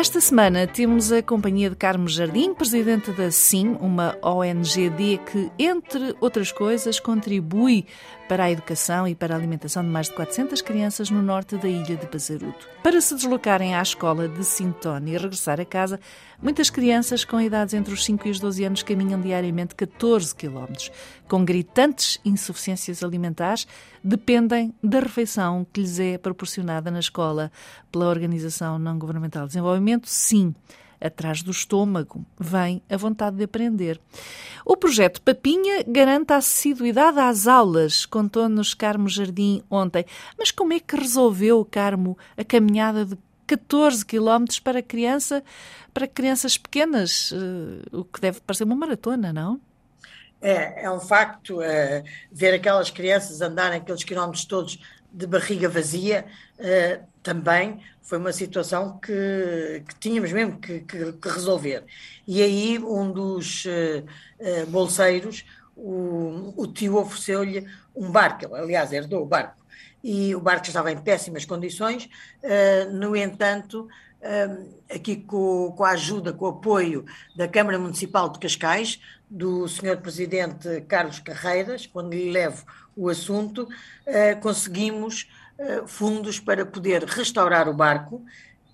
Esta semana temos a companhia de Carmo Jardim, presidente da SIM, uma ONGD que, entre outras coisas, contribui para a educação e para a alimentação de mais de 400 crianças no norte da ilha de Bazaruto. Para se deslocarem à escola de Sintone e regressar a casa, muitas crianças com idades entre os 5 e os 12 anos caminham diariamente 14 quilómetros. Com gritantes insuficiências alimentares, dependem da refeição que lhes é proporcionada na escola pela Organização Não Governamental de Desenvolvimento, sim atrás do estômago, vem a vontade de aprender. O projeto Papinha garante a assiduidade às aulas, contou-nos Carmo Jardim ontem. Mas como é que resolveu, Carmo, a caminhada de 14 quilómetros para criança, para crianças pequenas, uh, o que deve parecer uma maratona, não? É, é um facto uh, ver aquelas crianças andarem aqueles quilómetros todos de barriga vazia, uh, também foi uma situação que, que tínhamos mesmo que, que, que, resolver. E aí um dos uh, bolseiros, o, o tio ofereceu-lhe um barco, aliás, herdou o barco, e o barco estava em péssimas condições, uh, no entanto, aqui com, com, a ajuda, com o apoio da Câmara Municipal de Cascais, do Sr. Presidente Carlos Carreiras, quando lhe levo o assunto, conseguimos eh, fundos para poder restaurar o barco,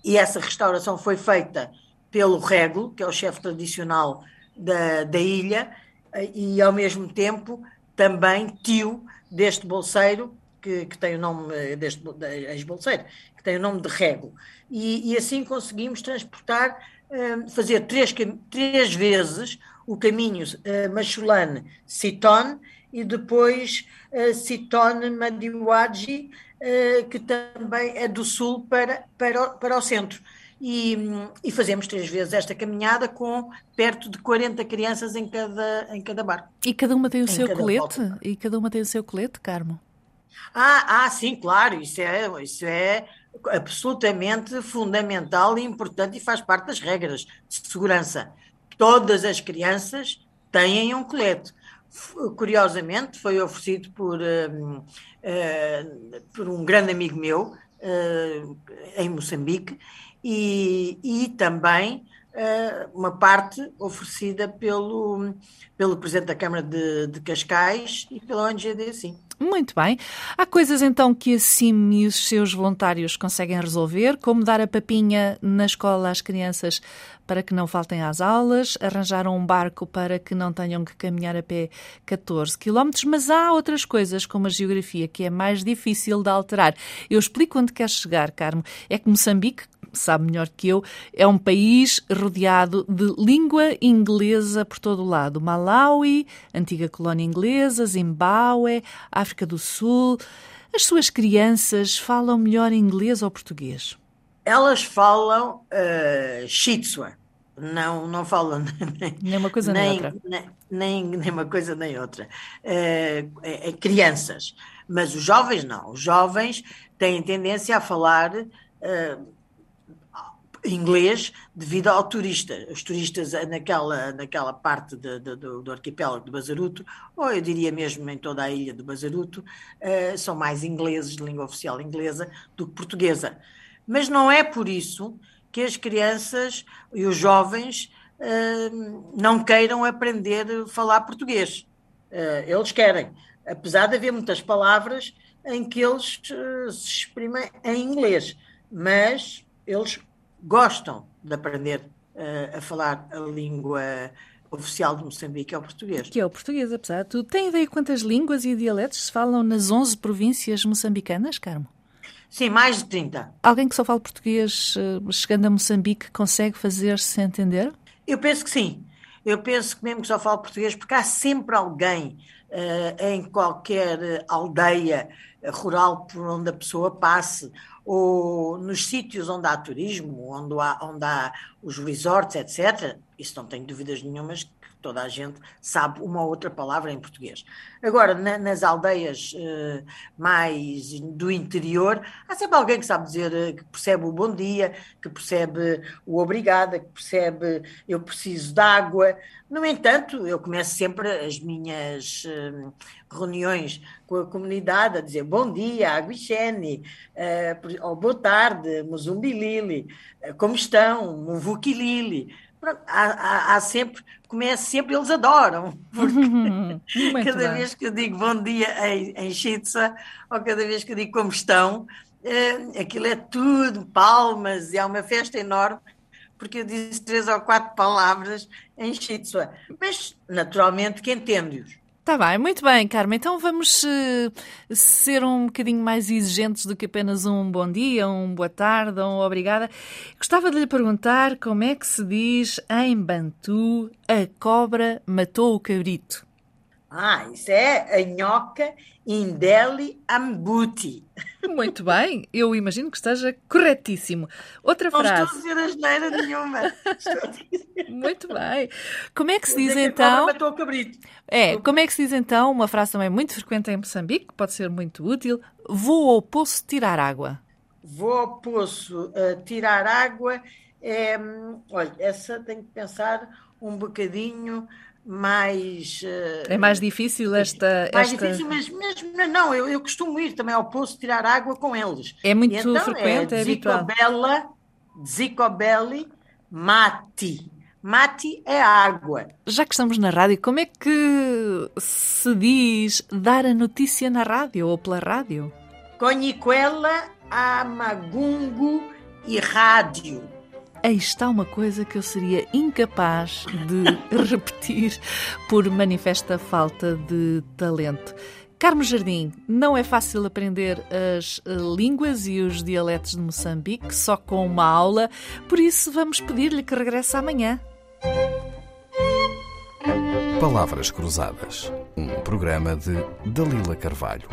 e essa restauração foi feita pelo Rego, que é o chefe tradicional da, da ilha, eh, e ao mesmo tempo também tio deste bolseiro, que, que tem o nome, eh, deste ex-bolseiro, que tem o nome de Rego. E, e assim conseguimos transportar, fazer três, três vezes o caminho Machulane-Citone e depois Citone-Madiwadji, eh, que também é do sul para, para, o, para o centro. E, e, fazemos três vezes esta caminhada com perto de 40 crianças em cada, em cada barco. E cada uma tem o seu colete? Volta. E cada uma tem o seu colete, Carmo? Ah, ah, sim, claro, isso é, isso é absolutamente fundamental e importante e faz parte das regras de segurança. Todas as crianças têm um colete curiosamente, foi oferecido por, uh, uh, por um grande amigo meu uh, em Moçambique e, e também uma parte oferecida pelo, pelo Presidente da Câmara de, de Cascais e pela ONGD, sim. Muito bem. Há coisas então que a CIM e os seus voluntários conseguem resolver, como dar a papinha na escola às crianças para que não faltem às aulas, arranjaram um barco para que não tenham que caminhar a pé 14 quilómetros, mas há outras coisas, como a geografia, que é mais difícil de alterar. Eu explico onde quer chegar, Carmo. É que Moçambique, sabe melhor que eu, é um país rodeado de língua inglesa por todo o lado. Malawi, antiga colónia inglesa, Zimbábue, África do Sul. As suas crianças falam melhor inglês ou português? Elas falam uh, Shitsua. Não, não falam nem, nem uma coisa nem, nem outra. Nem, nem, uma coisa nem outra. Uh, é, é crianças. Mas os jovens não. Os jovens têm tendência a falar uh, inglês devido ao turista. Os turistas naquela, naquela parte de, de, do, do, arquipélago de Bazaruto, ou eu diria mesmo em toda a ilha de Bazaruto, uh, são mais ingleses, de língua oficial inglesa, do que portuguesa. Mas não é por isso que as crianças e os jovens uh, não queiram aprender a falar português. Uh, eles querem, apesar de haver muitas palavras em que eles se exprimem em inglês, mas eles gostam de aprender uh, a falar a língua oficial de Moçambique, é o português. Que é o português, apesar de tudo. Tem ideia quantas línguas e dialetos se falam nas 11 províncias moçambicanas, Carmo? Sim, mais de 30. Alguém que só fala português, eh, chegando a Moçambique, consegue fazer-se entender? Eu penso que sim. Eu penso que mesmo que só fala português, porque há sempre alguém em qualquer aldeia rural por onde a pessoa passe, ou nos sítios onde há turismo, onde há, onde há os resorts, etc., isso não tenho dúvidas nenhumas que toda a gente sabe uma ou outra palavra em português. Agora, na, nas aldeias uh, mais do interior, há sempre alguém que sabe dizer, uh, que percebe o bom dia, que percebe o obrigada, que percebe eu preciso de água. No entanto, eu começo sempre as minhas uh, reuniões com a comunidade a dizer bom dia, Aguixene, uh, ou boa tarde, Muzumbilili, uh, como estão, Muvukilili há, há, há, sempre, começa sempre, eles adoram, porque cada vez que eu digo bom dia em, em Chitsa, ou cada vez que eu digo como estão, é, aquilo é tudo palmas e há uma festa enorme, porque eu disse três ou quatro palavras em Chitsa, mas naturalmente que entende-os. Está bem, muito bem, Carmen. Então vamos uh, ser um bocadinho mais exigentes do que apenas um bom dia, um boa tarde um obrigada. Gostava de lhe perguntar como é que se diz em Bantu a cobra matou o cabrito. Ah, isso é a nhoca Indeli Ambuti. Muito bem, eu imagino que esteja corretíssimo. Outra Não frase. Não estou a dizer asneira nenhuma. Muito bem. Como é que se diz então? matou o cabrito. É, como é que se diz então, uma frase também muito frequente em Moçambique, que pode ser muito útil, vou ao poço tirar água. Vou ao poço uh, tirar água. É, olha, essa tenho que pensar um bocadinho mais. Uh, é mais difícil esta. Mais esta... difícil, mas, mas não, eu, eu, costumo ir também ao poço tirar água com eles. É muito então, frequente, é, é habitual. Zicobelli, mati. Mati é água. Já que estamos na rádio, como é que se diz dar a notícia na rádio ou pela rádio? Conhiquela, amagungo e rádio aí está uma coisa que eu seria incapaz de repetir por manifesta falta de talento. Carmo Jardim, não é fácil aprender as eh, línguas e os dialetos de Moçambique só com uma aula, por isso vamos pedir-lhe que regresse amanhã. Palavras Cruzadas, um programa de Dalila Carvalho.